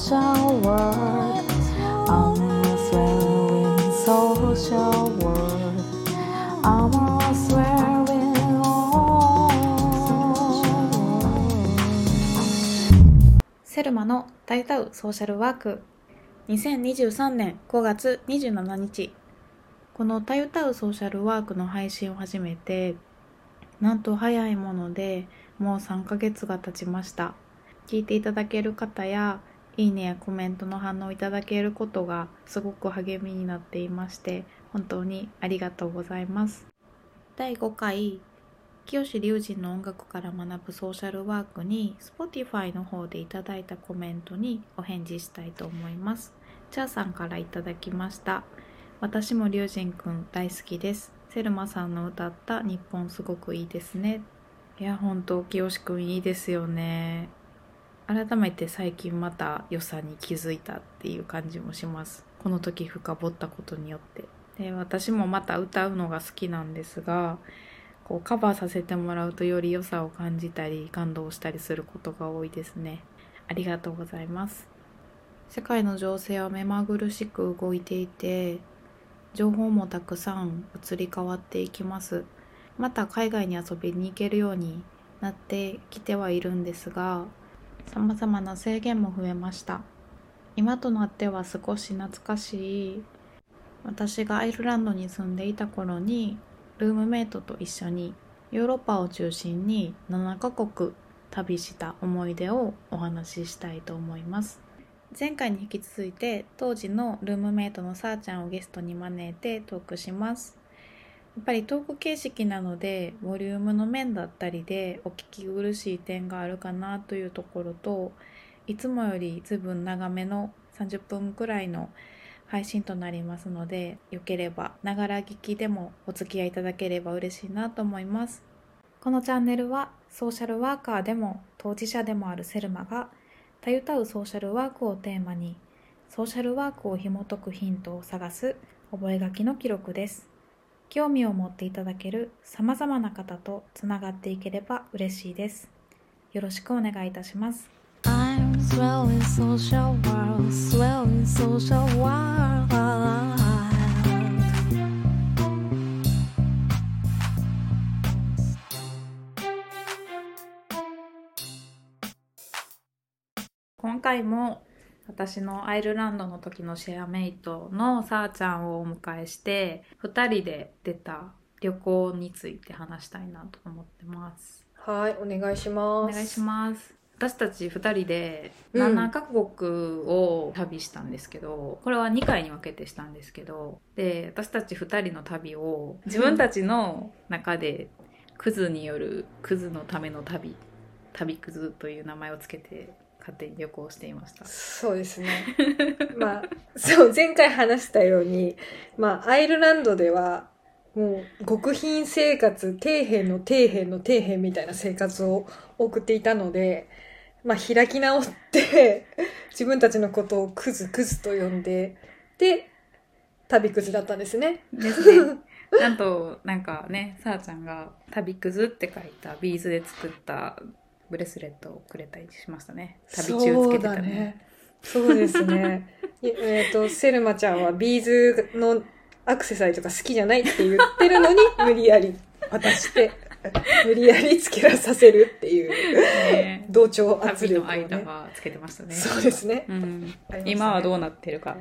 social world Almost wearing social world Almost wearing all セルマの大歌うソーシャルワーク2023年5月27日この「たゆたうソーシャルワーク」の配信を始めてなんと早いものでもう3ヶ月が経ちました聞いていただける方やいいねやコメントの反応をいただけることがすごく励みになっていまして本当にありがとうございます。第5回清志隆人の音楽から学ぶソーシャルワークに Spotify の方でいただいたコメントにお返事したいと思います。チャーさんからいただきました。私も龍神くん大好きです。セルマさんの歌った日本すごくいいですね。いや本当清志くんいいですよね。改めて最近また良さに気づいたっていう感じもします。この時深掘ったことによって。で私もまた歌うのが好きなんですがこうカバーさせてもらうとより良さを感じたり感動したりすることが多いですね。ありがとうございます。世界の情勢は目まぐるしく動いていて情報もたくさん移り変わっていきます。また海外に遊びに行けるようになってきてはいるんですが様々な制限も増えました。今となっては少し懐かしい。私がアイルランドに住んでいた頃にルームメイトと一緒にヨーロッパを中心に7カ国旅した思い出をお話ししたいと思います。前回に引き続いて当時のルームメイトのさーちゃんをゲストに招いてトークします。やっぱりトーク形式なのでボリュームの面だったりでお聞き苦しい点があるかなというところといつもより随分長めの30分くらいの配信となりますのでよければながら聞きでもお付き合いいただければ嬉しいなと思います。このチャンネルはソーシャルワーカーでも当事者でもあるセルマがたゆたうソーシャルワークをテーマにソーシャルワークを紐解くヒントを探す覚書の記録です。興味を持っていただける様々な方とつながっていければ嬉しいですよろしくお願いいたします I'm swelling social world, swelling social world.「今回も私のアイルランドの時のシェアメイトのさーちゃんをお迎えして2人で出た旅行について話したいなと思ってます。はい、お願いしおます。願いします。私たち2人でうん。7カ国を旅したんですけど、これは2回に分けてしたんですけどで私たち2人の旅を自分たちの中でクズによるクズのための旅旅クズという名前をつけて勝手に旅行していましたそうですね。まあ、そう、前回話したように、まあ、アイルランドでは、もう、極貧生活、底辺の底辺の底辺みたいな生活を送っていたので、まあ、開き直って、自分たちのことをクズクズと呼んで、で、旅クズだったんですね。ですねなんとなんかねさあちゃんが「旅くず」って書いたビーズで作ったブレスレットをくれたりしましたね旅中つけてたそうだね。そうですね。いえっ、と、セルマちゃんはビーズのアクセサリーとか好きじゃないって言ってるのに、無理やり渡して、無理やりつけらさせるっていう、ね同調圧旅力をの間ね。はつけてましたね。そうですね。うん今はどうなってるか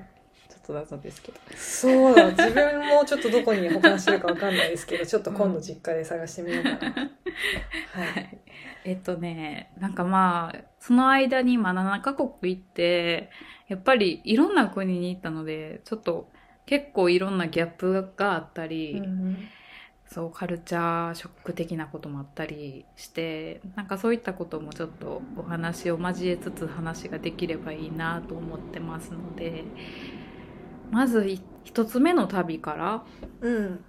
と謎ですけど。そうだ、自分もちょっとどこに保管してるかわかんないですけど、ちょっと今度実家で探してみようかな。はい。えっとねなんかまあその間にまあ7カ国行ってやっぱりいろんな国に行ったのでちょっと結構いろんなギャップがあったり、うんそうカルチャーショック的なこともあったりしてなんかそういったこともちょっとお話を交えつつ話ができればいいなと思ってますのでまずい一つ目の旅からうん。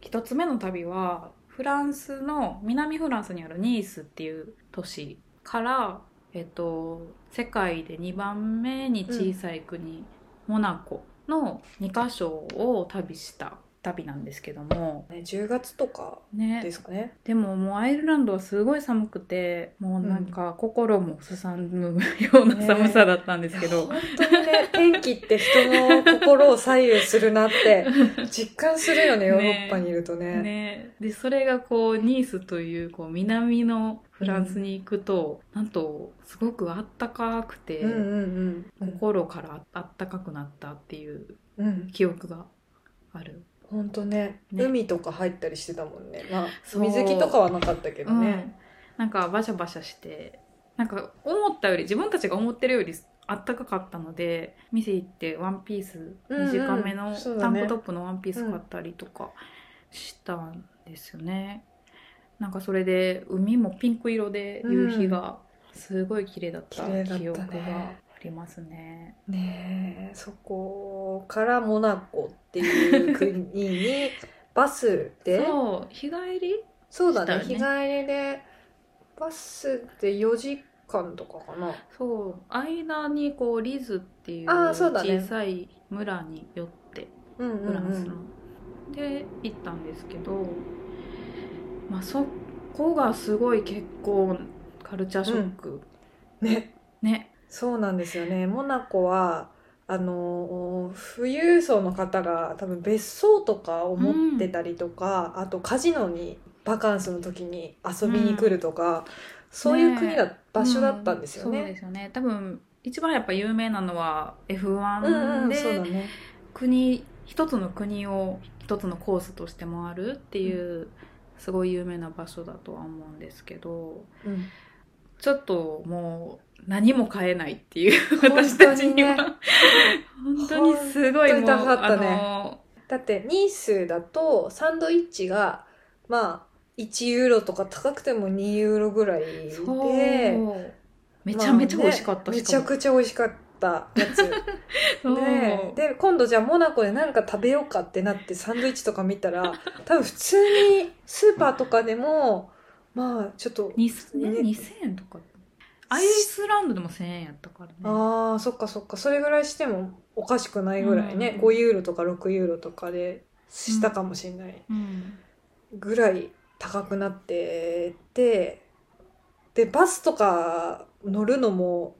一つ目の旅はフランスの南フランスにあるニースっていう都市から、えっと、世界で2番目に小さい国、モナコの2カ所を旅した旅なんですけどもね、10月とかねですかね。でももうアイルランドはすごい寒くてもうなんか心もすさむような寒さだったんですけど、本当にね、天気って人の心を左右するなって 実感するよね、ヨーロッパにいるとね。ね、でそれがこうニースというこう南のフランスに行くと、なんとすごくあったかくて、うんうんうん。心からあったかくなったっていううん。記憶がある。本当ねね。海とか入ったりしてたもんね。まあ、水着とかはなかったけどね。うん、なんかバシャバシャしてなんか思ったより自分たちが思ってるよりあったかかったので店行ってワンピースうんうん。短めのタンクトップのワンピース買ったりとかしたんですよね、なんかそれで海もピンク色で夕日がすごい綺麗だった記憶が。ありますね。ねえそこからモナコっていう国にバスで？そう日帰り？そうだね日したよ帰りでバスで4時間とかかな。そう間にこうリズっていう小さい村に寄ってうんうんフランスの、うんで行ったんですけどまあそこがすごい結構カルチャーショック、ね。ねそうなんですよね。モナコはあの富裕層の方が多分別荘とかを持ってたりとか、あとカジノにバカンスの時に遊びに来るとか、そういう国だ、場所だったんですようんそうねで。すよね。多分一番やっぱ有名なのはうんう F1 ん、うだね。国一つの国を一つのコースとして回るっていう、すごい有名な場所だとは思うんですけどうんちょっともう何も買えないっていう私たちには。本当にすごいもう本当に高かったね。あのだってニースだとサンドイッチがまあ1ユーロとか高くても2ユーロぐらいでめちゃめちゃ美味しかったまあねめちゃくちゃ美味しかったやつ。でで今度じゃあモナコで何か食べようかってなってサンドイッチとか見たら多分普通にスーパーとかでもまあちょっとにね。ね2000円とか。アイスランドでも1000円やったからね。あーそっかそっか。それぐらいしてもおかしくないぐらいね、うん。5ユーロとか6ユーロとかでしたかもしれない。うん。ぐらい高くなっててでバスとか乗るのも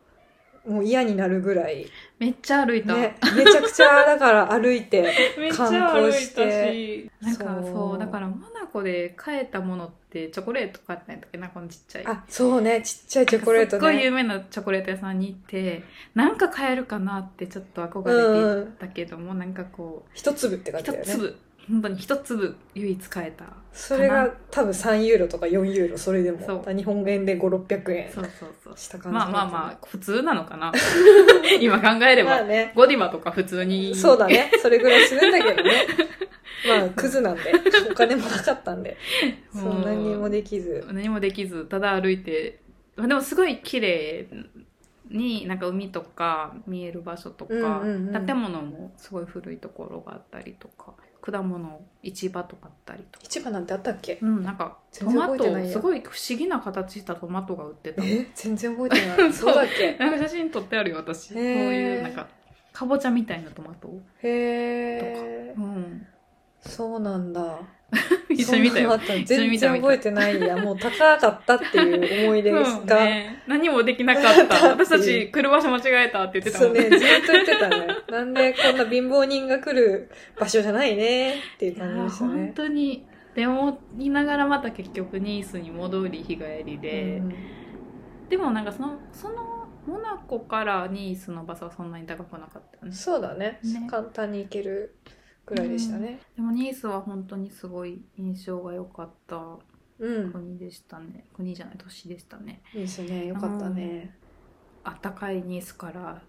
もう嫌になるぐらい、めっちゃ歩いた、ね、めちゃくちゃだから歩いて めっちゃ歩いた観光して。しなんかそうだからモナコで買えたものってチョコレート買ったんやったっけなこのちっちゃい。あそうね。ちっちゃいチョコレートすっごい有ね名なチョコレート屋さんに行ってなんか買えるかなってちょっと憧れて行ったけども、なんかこう一粒って感じだよね。一粒本当に一粒唯一買えた。それが多分3ユーロとか4ユーロそれでも。そう。日本円で5600円そうそうそう。した感じまあまあまああ普通なのかな。今考えれば、まあね。ゴディバとか普通に。そうだね。それぐらいするんだけどね。まあクズなんで。お金もなかったんで。そ もうう何にもできず。何もできずただ歩いて。まあでもすごい綺麗になんか海とか見える場所とか、うんうんうん。建物もすごい古いところがあったりとか果物市場とかあったりとか。市場なんてあったっけ？うんなんかトマトすごい不思議な形したトマトが売ってたえ？全然覚えてない。そう。だっけ？なんか写真撮ってあるよ私。そういうなんかかぼちゃみたいなトマトへえうんそうなんだ。一緒に見たよ。た全然覚えてないや。もう高かったっていう思い出が、そうね、何もできなかった。私たち来る場所間違えたって言ってたもねそうんねずっと言ってたね。なんでこんな貧乏人が来る場所じゃないね？っていう感じでした本ね当にでも言いながらまた結局ニースに戻り日帰りで、うん。でもなんかそのそのモナコからニースのバスはそんなに高くなかったよね。そうだね。ね。簡単に行けるぐらいでしたね。でもニースは本当にすごい印象が良かったうん、国でしたね。国じゃない都市でしたね。いいですね。よかったね。あったかいニースから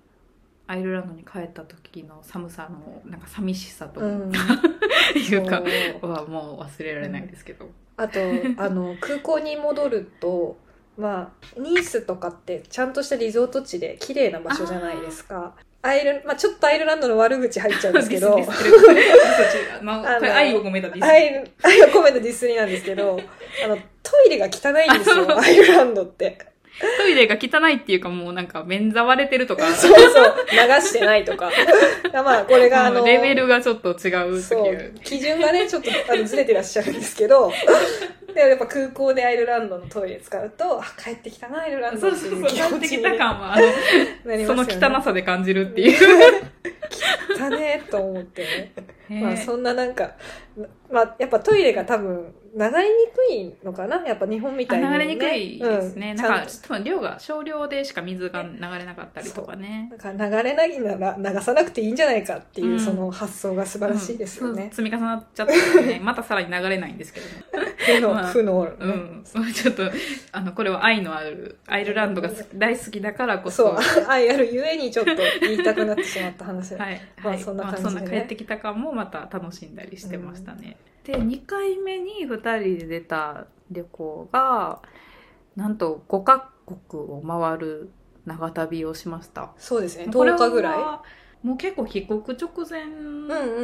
アイルランドに帰った時の寒さのなんか寂しさとうん。いうか、はもう忘れられないですけど、あとあの空港に戻るとまあニースとかってちゃんとしたリゾート地で綺麗な場所じゃないですかアイル、まあ、ちょっとアイルランドの悪口入っちゃうんですけど。ディスディスこれ私たちまあ愛を込めたディス。愛愛を込めたディスりなんですけど あのトイレが汚いんですよ アイルランドって。トイレが汚いっていうかもうなんか便座割れてるとか、そうそう、流してないとか。まあ、これがあの、レベルがちょっと違うっていそうう。、基準がね、ちょっとあのずれてらっしゃるんですけど、でやっぱ空港でアイルランドのトイレ使うと、あ、帰ってきたな、アイルランドそうそうそう、帰ってきた感は、あの、なりその。汚さで感じるっていう。汚ねと思ってね。ねまあそんななんか、まあやっぱトイレが多分流れにくいのかな？やっぱ日本みたいに、ね。流れにくいですね。うん、なんか多分量が少量でしか水が流れなかったりとかね。となんか流れないなら流さなくていいんじゃないかっていう、うんその発想が素晴らしいですようんね。積み重なっちゃったのでね、またさらに流れないんですけどね。負の、まあ負の、ねうん。ちょっと、あの、これは愛のある、アイルランドが大好きだからこそ、そうは、愛あるゆえにちょっと言いたくなってしまった話。い。まあはいそんな感じでねまあそんな帰ってきた感もまた楽しんだりしてましたね。で、2回目に2人で出た旅行が、なんと5カ国を回る長旅をしました。そうですね、これ10日ぐらい。はもう結構帰国直前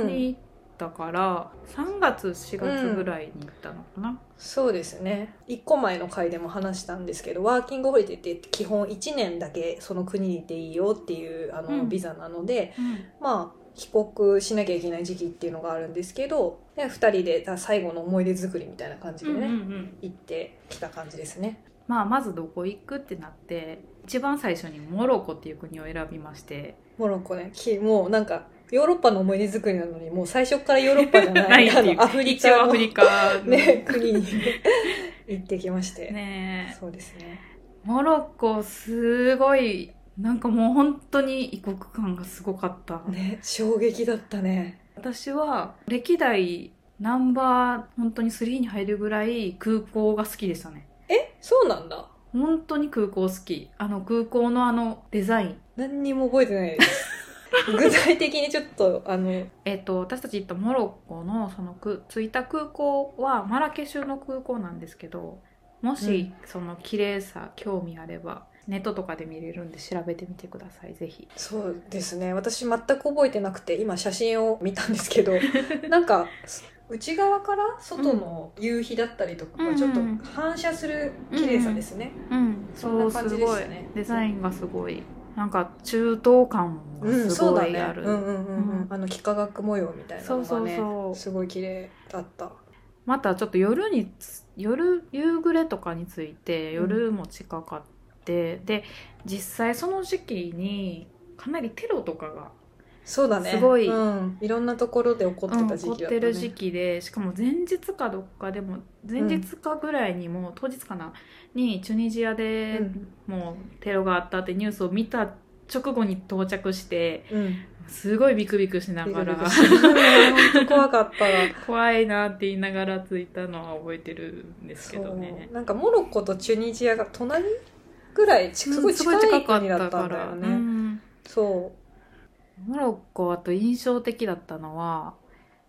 に行ったから、3月4月ぐらいに行ったのかな、そうですね。一個前の回でも話したんですけど、ワーキングホリデーって基本1年だけその国にいていいよっていうあの、うんビザなので、うんまあ、帰国しなきゃいけない時期っていうのがあるんですけど、で2人で最後の思い出作りみたいな感じでね、うんうんうん行ってきた感じですね。まあ、まずどこ行くってなって一番最初にモロコっていう国を選びまして。モロッコね、きもうなんか、ヨーロッパの思い出作りなのに、もう最初からヨーロッパじゃない、ないっていう。あのアフリカのアフリカの。ね、国に行ってきまして。ねえ。そうですね。モロッコすごいなんかもう本当に異国感がすごかった、ね、衝撃だったね。私は歴代ナンバー本当に3に入るぐらい空港が好きでしたね。えそうなんだ本当に空港好きあの空港のあのデザイン何にも覚えてないです。具体的にちょっと、あの、えっと、私たち行ったモロッコのそのく着いた空港はマラケシュの空港なんですけどもし、その綺麗さ興味あればネットとかで見れるんで調べてみてくださいぜひそうですね。私全く覚えてなくて、今写真を見たんですけど、なんか、内側から外の夕日だったりとかちょっと反射する綺麗さですね。うん。そんな感じでしたねデザインがすごい。なんか中東感うん、がすそうだね。ごいある、うんうんうんうん。うん。あの幾何学模様みたいなのがね、そうそうそう。すごい綺麗だった。またちょっと夜につ夜夕暮れとかについて夜も近かって、で実際その時期にかなりテロとかがそうだね。すごい。うん。いろんなところで起こってた時うん、期だったね。起こってる時期でしかも前日かどっかでも前日かぐらいにも、当日かな？にチュニジアでうん。もうテロがあったってニュースを見た直後に到着してうん。すごいビクビクしながら。怖かったわ。怖いなって言いながら着いたのは覚えてるんですけどね。なんかモロッコとチュニジアが隣ぐらいちすごい近い国だったんだよね、うんそモロッコあと印象的だったのは、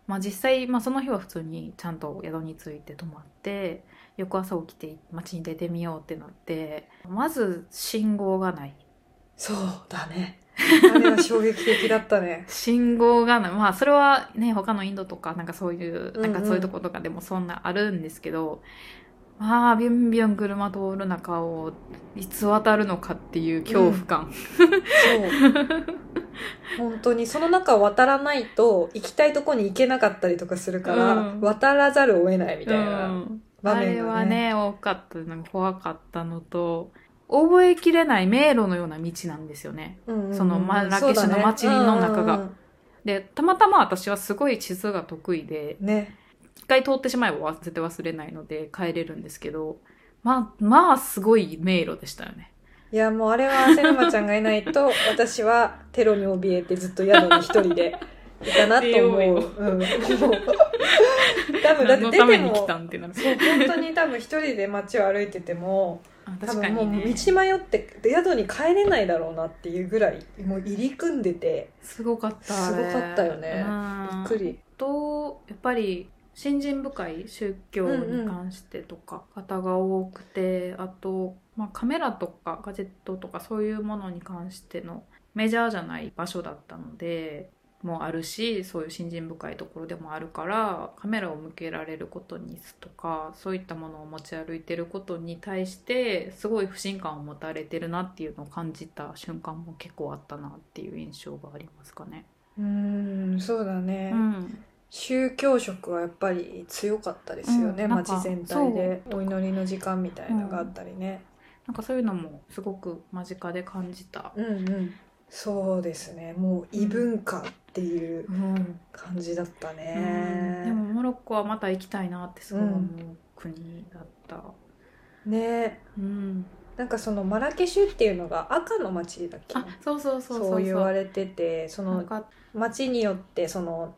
まあ、実際、まあ、その日は普通にちゃんと宿に着いて泊まって翌朝起きて街に出てみようってなってまず信号がない。うそうだね。あれは衝撃的だったね。信号がない。まあそれはね他のインドとかなんかそういううんうんなん。かそういうとことかでもそんなあるんですけど、まあビュンビュン車通る中をいつ渡るのかっていう恐怖感、そう。本当にその中を渡らないと行きたいとこに行けなかったりとかするから、うん。渡らざるを得ないみたいうん。な場あれはね,、ね多かったなんか怖かったのと覚えきれない迷路のような道なんですよね。うんうんうん。そのマラケシュの街の中が。でたまたま私はすごい地図が得意でうんうんね一回通ってしまえば絶対忘れないので帰れるんですけどまあまあすごい迷路でしたよね。いやもうあれはセルマちゃんがいないと 私はテロに怯えてずっと宿に一人でいたなと思う。うん、もう多分だって出てもたんってなる。そう本当に多分一人で街を歩いててもあ多分もう道迷って宿に帰れないだろうなっていうぐらいもう入り組んでてすごかったすごかったよね。うん。びっくり。とやっぱり信心深い宗教に関してとか方が多くて、あと、まあ、カメラとかガジェットとかそういうものに関してのメジャーじゃない場所だったのでもあるしそういう信心深いところでもあるからカメラを向けられることにとかそういったものを持ち歩いてることに対してすごい不信感を持たれてるなっていうのを感じた瞬間も結構あったなっていう印象がありますかね。うーんそうだね、うん、宗教色はやっぱり強かったですよね、うん街全体で。お祈りの時間みたいなのがあったりね、なんかそういうのもすごく間近で感じた。うん、うん。そうですね。もう異文化っていううん感じだったうん。ね、でもモロッコはまた行きたいなってすごい思う国だった。ね。うん、なんかそのマラケシュっていうのが赤の街だっけ？あそうそうそうそう言われててそのなんか街によってそのん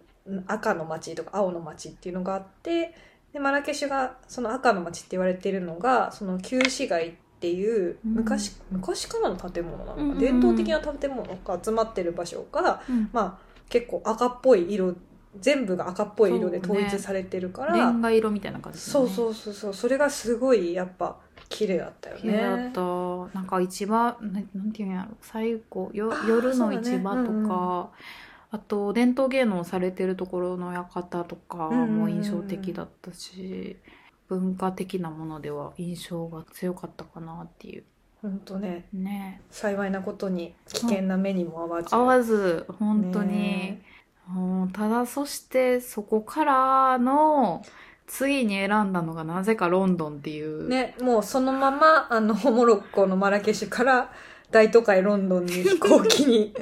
赤の街とか青の街っていうのがあってでマラケシュがその赤の街って言われてるのがその旧市街っていううん。昔,、昔からの建物なのか、うんうんうん。伝統的な建物が集まってる場所が、うん。まあ、結構赤っぽい色全部が赤っぽい色で統一されてるからレンガ色みたいな感じ、そうそうそうそう。それがすごいやっぱ綺麗だったよね。綺麗だった。なんか市場ななんていうんやろ。最後よ夜の市場とか、あと伝統芸能されてるところの館とかも印象的だったし、文化的なものでは印象が強かったかなっていう。本当ね。ね。幸いなことに危険な目にも合わず、合わず本当に、ね。うん。ただそしてそこからの次に選んだのがなぜかロンドンっていう、ね、もうそのままあのモロッコのマラケシュから大都会ロンドンに飛行機に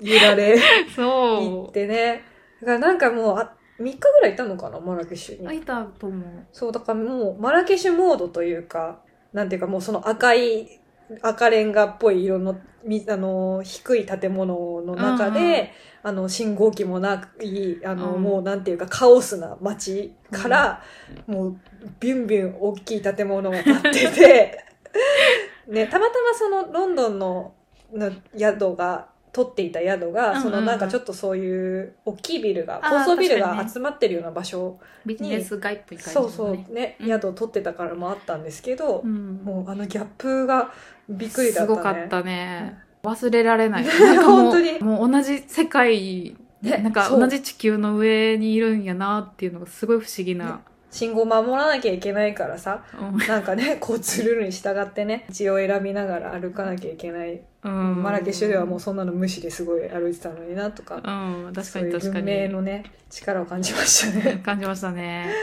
揺られ 行そってね。だからなんかもうあ3日ぐらいいたのかなマラケシュに。ういたと思う。そうだからもうマラケシュモードというかなんていうかもうその赤い赤レンガっぽい色のみあの低い建物の中で、うんうん。あの信号機もないあの、うん。もうなんていうかカオスな街から、もうビュンビュン大きい建物が建ってて、ね、たまたまそのロンドンのの宿が取っていた宿が、うんうんうん。そのなんかちょっとそういう大きいビルが高層ビルが集まってるような場所ビジネス街っぽい感じそうのねそうね、うん。宿を取ってたからもあったんですけど、うん。もうあのギャップがびっくりだったね。すごかったね、忘れられない。本当に。もう同じ世界ねなんか同じ地球の上にいるんやなっていうのがすごい不思議な、信号守らなきゃいけないからさ、うん。なんかね、交通ルールに従ってね、道を選びながら歩かなきゃいけない。うん。マラケシュではもうそんなの無視ですごい歩いてたのになとか、うん確かに確か文明にのね、力を感じましたね。感じましたね。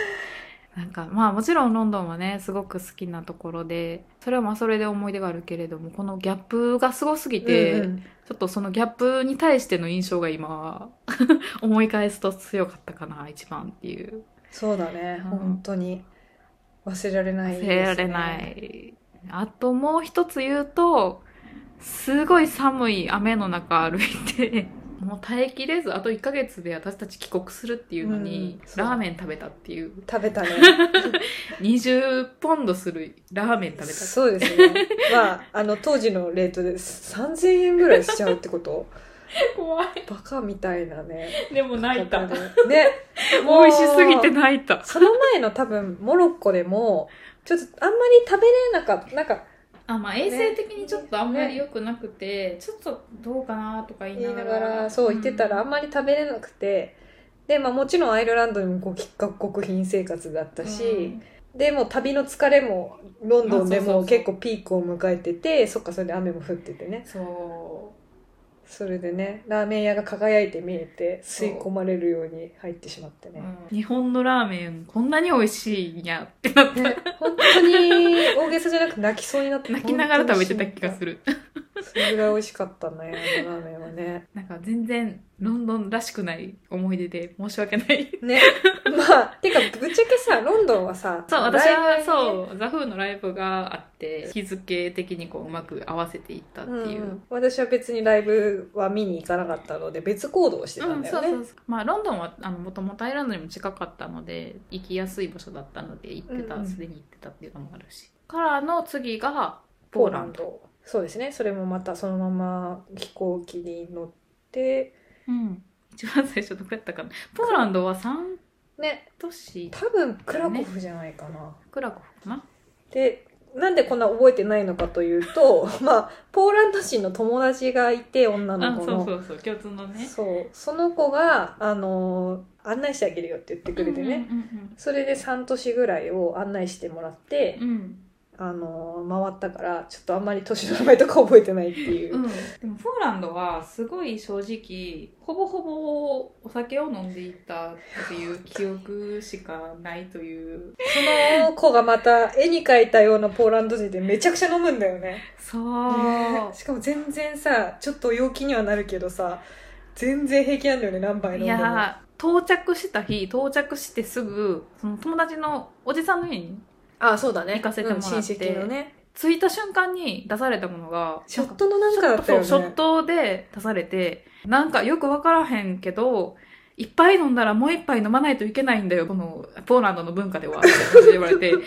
なんかまあもちろんロンドンはねすごく好きなところでそれはまあそれで思い出があるけれどもこのギャップがすごすぎて、うんうん。ちょっとそのギャップに対しての印象が今 思い返すと強かったかな一番っていうそうだね、うん。本当に。忘れられないです、忘ね。れられない。あともう一つ言うとすごい寒い雨の中歩いて もう耐えきれずあと1ヶ月で私たち帰国するっていうのに、うんラーメン食べたっていう。食べたね。20ポンドするラーメン食べたそうですね。まあ、あの、当時のレートで3000円ぐらいしちゃうってこと？怖い。バカみたいなね。でも泣いた。ね。美味しすぎて泣いた。その前の多分、モロッコでも、ちょっとあんまり食べれなかった。なんか、あまあ衛生的にちょっとあんまり良くなくて、ちょっとどうかなとか言いながら。ながら、そう言ってたらあんまり食べれなくて、で、まあもちろんアイルランドにもこう、各国品生活だったし、でもう旅の疲れもロンドンでも結構ピークを迎えててそっかそれで雨も降っててね。そそれでねラーメン屋が輝いて見えて吸い込まれるように入ってしまってう、ね、日本のラーメンこんなに美味しいんやってなった、ね本当に大げさじゃなく泣きそうになって 泣きながら食べてた気がする。るそれぐらい美味しかったねあのラーメンはね。なんか全然ロンドンらしくない思い出で申し訳ない。ね。まあてかぶっちゃけさロンドンはさそう私はそうザ・フーのライブがあって日付的にこううまく合わせていったっていう、うん。うん私は別にライブは見に行かなかったので別行動をしてたんだよね、そうそうそう。まあロンドンはあのもともとアイルランドにも近かったので行きやすい場所だったので行ってたうんうん。すで、に行ってたっていうのもあるし。からの次がポーランドそうですね。それもまたそのまま飛行機に乗って。うん。一番最初どこやったかな。ポーランドは3ね都市多分クラコフじゃないかな、クラコフかな。でなんでこんな覚えてないのかというと、まあ、ポーランド人の友達がいて、女あの子の。そうそうそう。共通のね。そう。その子が、あの、案内してあげるよって言ってくれてね。うんそれで3都市ぐらいを案内してもらってうんう、んあの、回ったから、ちょっとあんまり都市の名前とか覚えてないっていう。うん、でもポーランドはすごい正直ほぼほぼお酒を飲んでいたっていう記憶しかないというその子がまた絵に描いたようなポーランド人でめちゃくちゃ飲むんだよね。そう、しかも全然さ、ちょっと陽気にはなるけどさ、全然平気なんだよね、何杯飲んいでも。や到着した日到着してすぐその友達のおじさんの家にあ、そうだね。行かせてもらって。うん親戚のね。着いた瞬間に出されたものがショットのなんかだったよね。そうショットで出されてなんかよくわからへんけど一杯飲んだらもう一杯飲まないといけないんだよこのポーランドの文化ではって言われて。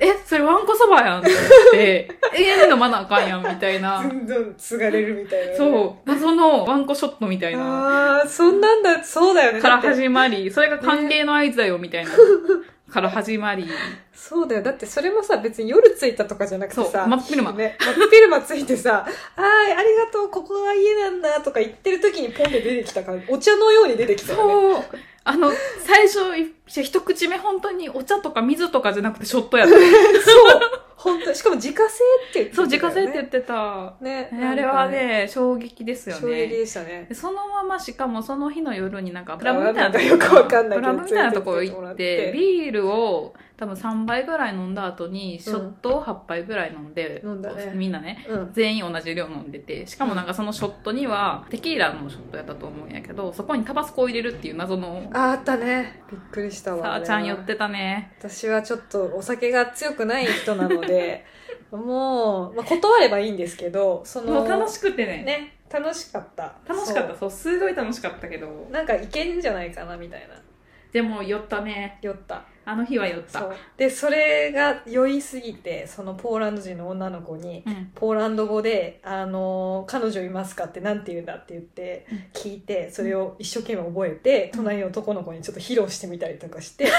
えそれワンコそばやんって思って。永遠に飲まなあかんやんみたいな。どんどん継がれるみたいなね、そう。謎のワンコショットみたいな。ああ、そんなんだ、そうだよね。から始まりそれが歓迎の合図だよみたいな から始まり。そうだよ。だってそれもさ、別に夜着いたとかじゃなくてさ、真っ昼間。ね、真っ昼間着いてさ、あーありがとう、ここが家なんだとか言ってる時にポンって出てきたから、お茶のように出てきたよね。そうあの最初い一口目本当にお茶とか水とかじゃなくてショットやったそう。本当に しかも自家製って言ってたそう、自家製って言ってた。ね。あれはね、衝撃ですよ衝撃ね。でしたね。でそのまましかもその日の夜になんか、クあラブみたいなとこよくわかんないけどクラブみたいなところ行って、ビールを多分3杯ぐらい飲んだ後に、ショットを8杯ぐらい飲んで、飲んだねみんなね、うん。全員同じ量飲んでて、しかもなんかそのショットには、テキーラのショットやったと思うんやけど、そこにタバスコを入れるっていう謎の、あ、あったね。びっくりしたわ。さあちゃん寄ってたね。私はちょっとお酒が強くない人なので、もう、まあ、断ればいいんですけど、その、もう楽しくてね。ね、楽しかった。楽しかった。そそう、すごい楽しかったけどう。。なんかいけんじゃないかな、みたいな。でも酔ったね。酔った。あの日は酔った。そう。で、それが酔いすぎて、そのポーランド人の女の子に、うん。ポーランド語で、あの、彼女いますかってなんて言うんだって言ってうん、聞いて、それを一生懸命覚えて、隣の男の子にちょっと披露してみたりとかして、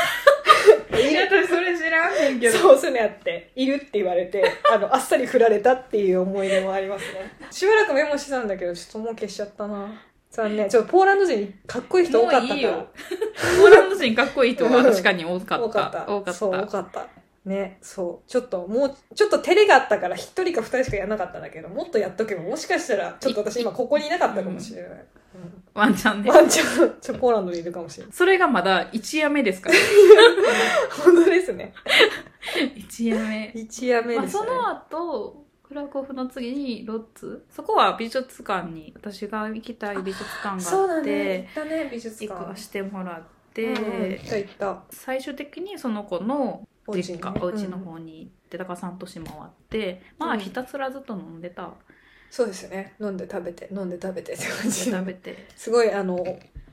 いや、私それ知らんねんけど。そう、そういうのやって、いるって言われて、あの、あっさり振られたっていう思い出もありますね。しばらくメモしてたんだけど、ちょっともう消しちゃったな。残念。ちょっとポーランド人かっこいい人多かったかいいよ ポーランド人かっこいい人は確かに多かった。多かった。多かった。そう、多かった。ね、そう。ちょっと、もう、ちょっと照れがあったから、一人か二人しかやらなかったんだけど、もっとやっとけば、もしかしたら、ちょっと私今ここにいなかったかもしれない。ワンチャンね。うんワンチャン、ちょ、ポーランドにいるかもしれない。それがまだ一夜目ですから。本当ですね。一夜目。一夜目まあ、ですね。その後、クラクフの次にロッツ？そこは美術館に、私が行きたい美術館があって、ね。行ったね、美術行館。かしてもらって、うんうん行った行った。最終的にその子の実家、お家の方に行って、だから半年回って、まあうんひたすらずっと飲んでた。そうですよね。飲んで食べて、飲んで食べてって感じで食べて。すごい、あの、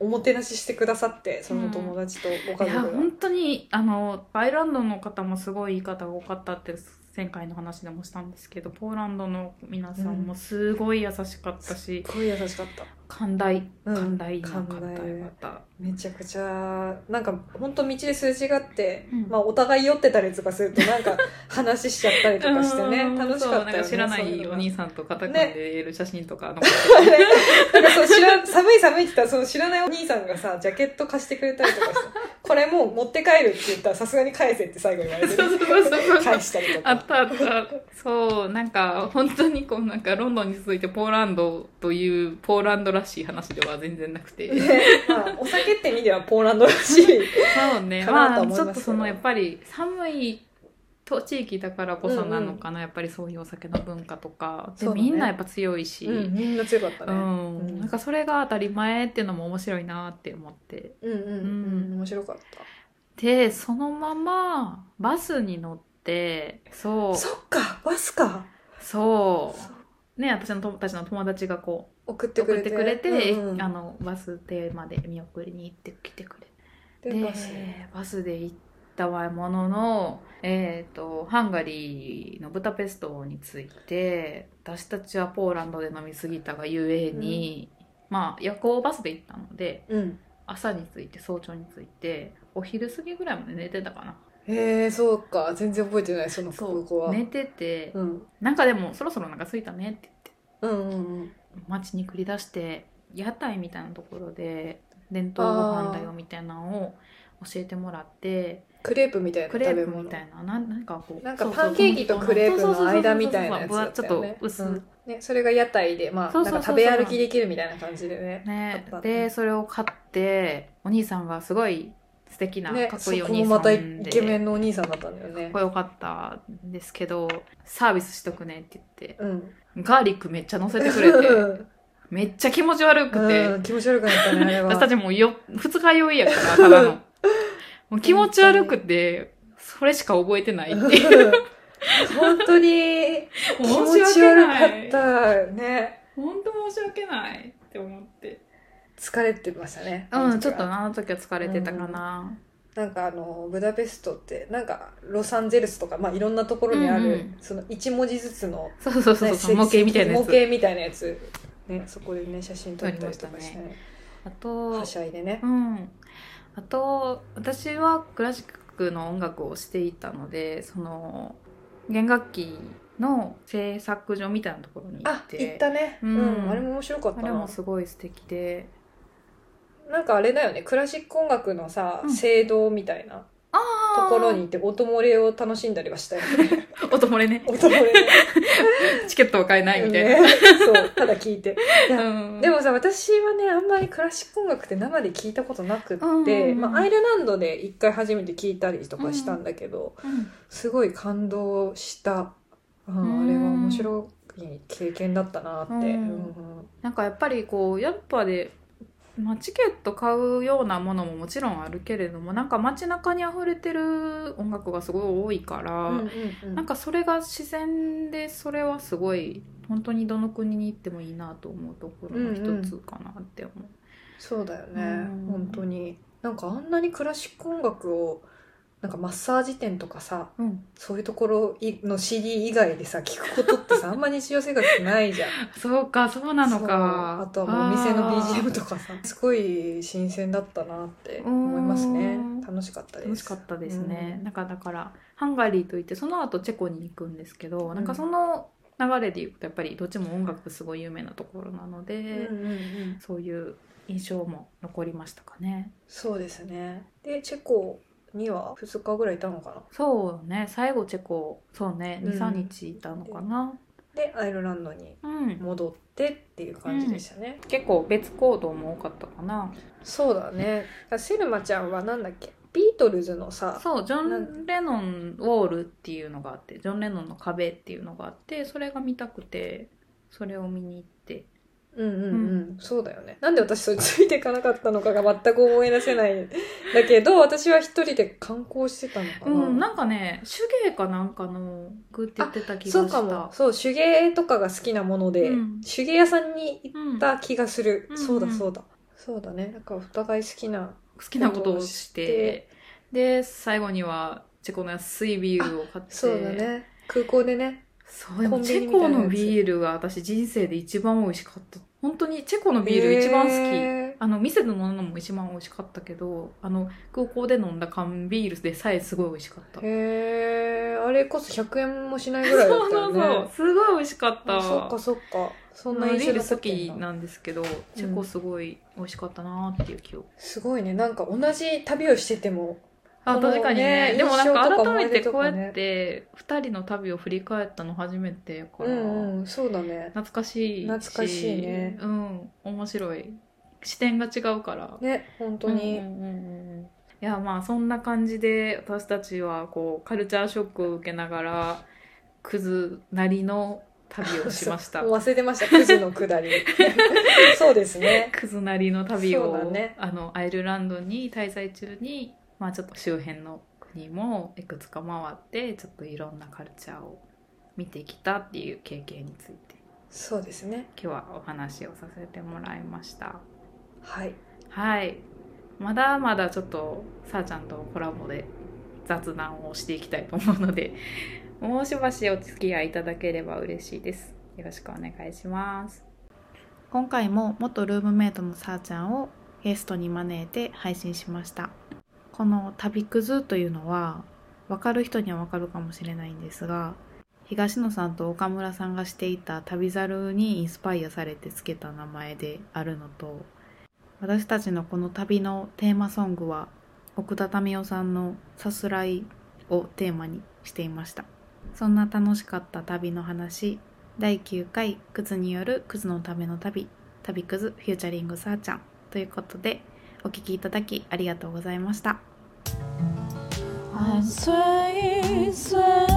おもてなししてくださって、その友達とご家いや族が。本当にあのアイルランドの方もすごいいい方が多かったって前回の話でもしたんですけどポーランドの皆さんもすごい優しかったし、すごい優しかった。寛大うん。寛大な方寛大めちゃくちゃ、なんか、本当道ですれ違って、うん。まあ、お互い酔ってたりとかすると、なんか、話しちゃったりとたかしてね、うん楽しかったよね。知らないお兄さんと肩組んでいる写真とか なんかそう知ら寒い寒いって言ったらその知らないお兄さんがさジャケット貸してくれたりとかしてこれもう持って帰るって言ったらさすがに返せって最後言われて、返したりとか。あったあった。そうなんか本当にこうなんかロンドンに続いてポーランドというポーランドらしい話では全然なくて。ねまあ、お酒って意味ではポーランドらしいそうね。まあ、ちょっとその、やっぱり寒いと地域だからこそなのかな、やっぱりそういうお酒の文化とか。で、ね。みんなやっぱ強いし、うんみんな強かったうね、ん。うん。なんかそれが当たり前っていうのも面白いなって思って。うんうんうん面白かっで、そのままバスに乗って、そたそっかバスか。う、そう、ね、私の友達の友達がこう、送ってくれてくれて、うんうん。あの、バス停まで見送りに行ってきてくれて。バス。バスで行ったわものの、えー、とハンガリーのブダペストに着いて私たちはポーランドで飲み過ぎたがゆえに、まあ夜行バスで行ったのでうん。朝に着いて早朝に着いてお昼過ぎぐらいまで寝てたかな。へえそうか。全然覚えてないその空港は。寝てて、うん、なんかでもそろそろなんか着いたねって言って。うんうんうん街に繰り出して屋台みたいなところで伝統ご飯だよみたいなのを教えてもらってクレープみたいなクレープみたいななんなんかこうなんかパンケーキとクレープの間みたいなやつだったちょっよねね、それが屋台でまあなんか食べ歩きできるみたいな感じでねね。でそれを買ってお兄さんがすごい素敵なねかっこいいお兄さんもまたイでケメンのお兄さんだったんだよね。かっこよかった。んですけどサービスしとくねって言ってうん。ガーリックめっちゃ乗せてくれてめっちゃ気持ち悪くて、うん気持ち悪くなったねあれは。私たちもうよ二日酔いやからただの。もう気持ち悪くてそれしか覚えてないっていう。本当に気持ち悪かったね。本当申し訳ないって思って疲れてましたねうんちょっとあの時は疲れてたかな、なんかあのブダペストってなんかロサンゼルスとか、まあ、いろんなところにある、うんうん。その1文字ずつの、そうそうそうそう模型みたいなやつ。模型みたいなやつ。ねそこでね写真撮ったりとかして。ね。あとはしゃいでね。うん。あと私はクラシックの音楽をしていたのでその弦楽器の製作所みたいなところに行あって。行ったね。ううんん、あれも面白かったな。あれもすごい素敵でなんかあれだよね。クラシック音楽のさうん。聖堂みたいなあところに行って音漏れを楽しんだりはしたよね。音漏れね。音漏れ チケットは買えないみたいな、ね。そう。ただ聞いて。いやうん。でもさ私はねあんまりクラシック音楽って生で聞いたことなくって、うんまあ、アイルランドで一回初めて聞いたりとかしたんだけど、うん。すごい感動した、うんうん。あれは面白い経験だったなって、うんうん。なんかやっぱりこうやっぱで、まあ、チケット買うようなものももちろんあるけれどもなんか街中に溢れてる音楽がすごい多いから、うんうんうん。なんかそれが自然でそれはすごい本当にどの国に行ってもいいなと思うところの一つかなって思う。そうだよね、うん。本当に。なんかあんなにクラシック音楽をなんかマッサージ店とかさうん、そういうところの CD 以外でさ聞くことってさあんま日常生活ないじゃん。そうかそうなのか。あとはお店の BGM とかさすごい新鮮だったなって思いますね。うん。楽しかったです。楽しかったですね、うん。なんかだからハンガリーといってその後チェコに行くんですけど、なんかその流れでいくとやっぱりどっちも音楽すごい有名なところなので、うんうんうん。そういう印象も残りましたかね。そうですね。でチェコには？2日ぐらいいたのかな？そうね。最後チェコそうね。うん。23日いたのかな。でアイルランドにうん、戻ってっていう感じでしたね、結構別行動も多かったかな。そうだね。セルマちゃんはなんだっけ？ビートルズのさそうジョなン・レノンウォールっていうのがあってジョン・レノンの壁っていうのがあってそれが見たくてそれを見に行ってうんうんうん、そうだよね。なんで私それついていかなかったのかが全く思い出せないだけど 私は一人で観光してたのかな、うん、なんかね手芸かなんかのグって言ってた気がした。そうかも。そう手芸とかが好きなもので、うん。手芸屋さんに行うんった気がする、うん。そうだそうだ。そうだね。なんかお互い好きな好きなことをして。で最後にはチェコの安いビールを買って。そうだね。空港でね。そうでチェコのビールが私人生で一番美味しかった本当にチェコのビール一番好き、へあの店で飲んだのも一番美味しかったけどあの空港で飲んだ缶ビールでさえすごい美味しかった。ーへー。あれこそ100円もしないぐらいだそうったよね。そうそうすごい美味しかった。あそっかそっか。そんな印象ビール好残ってんだきなんですけどチェコすごい美味しかったなっていう記憶、すごいね。なんか同じ旅をしててもあ確かにね。ねでもなんか改めてこうやって2人の旅を振り返ったの初めてやから、うんうんそうだね。懐かしいし懐かしいね。うん面白い。視点が違うから。ね本当に、うんうんうんうん。いやまあそんな感じで私たちはこうカルチャーショックを受けながらクズなりの旅をしました。忘れてました。9時の下り。そうですね。クズなりの旅そを、ね。あのアイルランドに滞在中に、まあ、ちょっと周辺の国もいくつか回ってちょっといろんなカルチャーを見てきたっていう経験について。そうですね。今日はお話をさせてもらいました。はい。はい。まだまだちょっとさあちゃんとコラボで雑談をしていきたいと思うのでもうしばしお付き合いいただければ嬉しいです。よろしくお願いします。今回も元ルームメイトのさあちゃんをゲストに招いて配信しましたこの旅くずというのは分かる人には分かるかもしれないんですが東野さんと岡村さんがしていた旅猿にインスパイアされてつけた名前であるのと私たちのこの旅のテーマソングは奥田民生さんの「さすらい」をテーマにしていました。そんな楽しかった旅の話第9回クズによるクズのための旅旅クズフューチャリングさーちゃんということでお聞きいただきありがとうございました I say, say.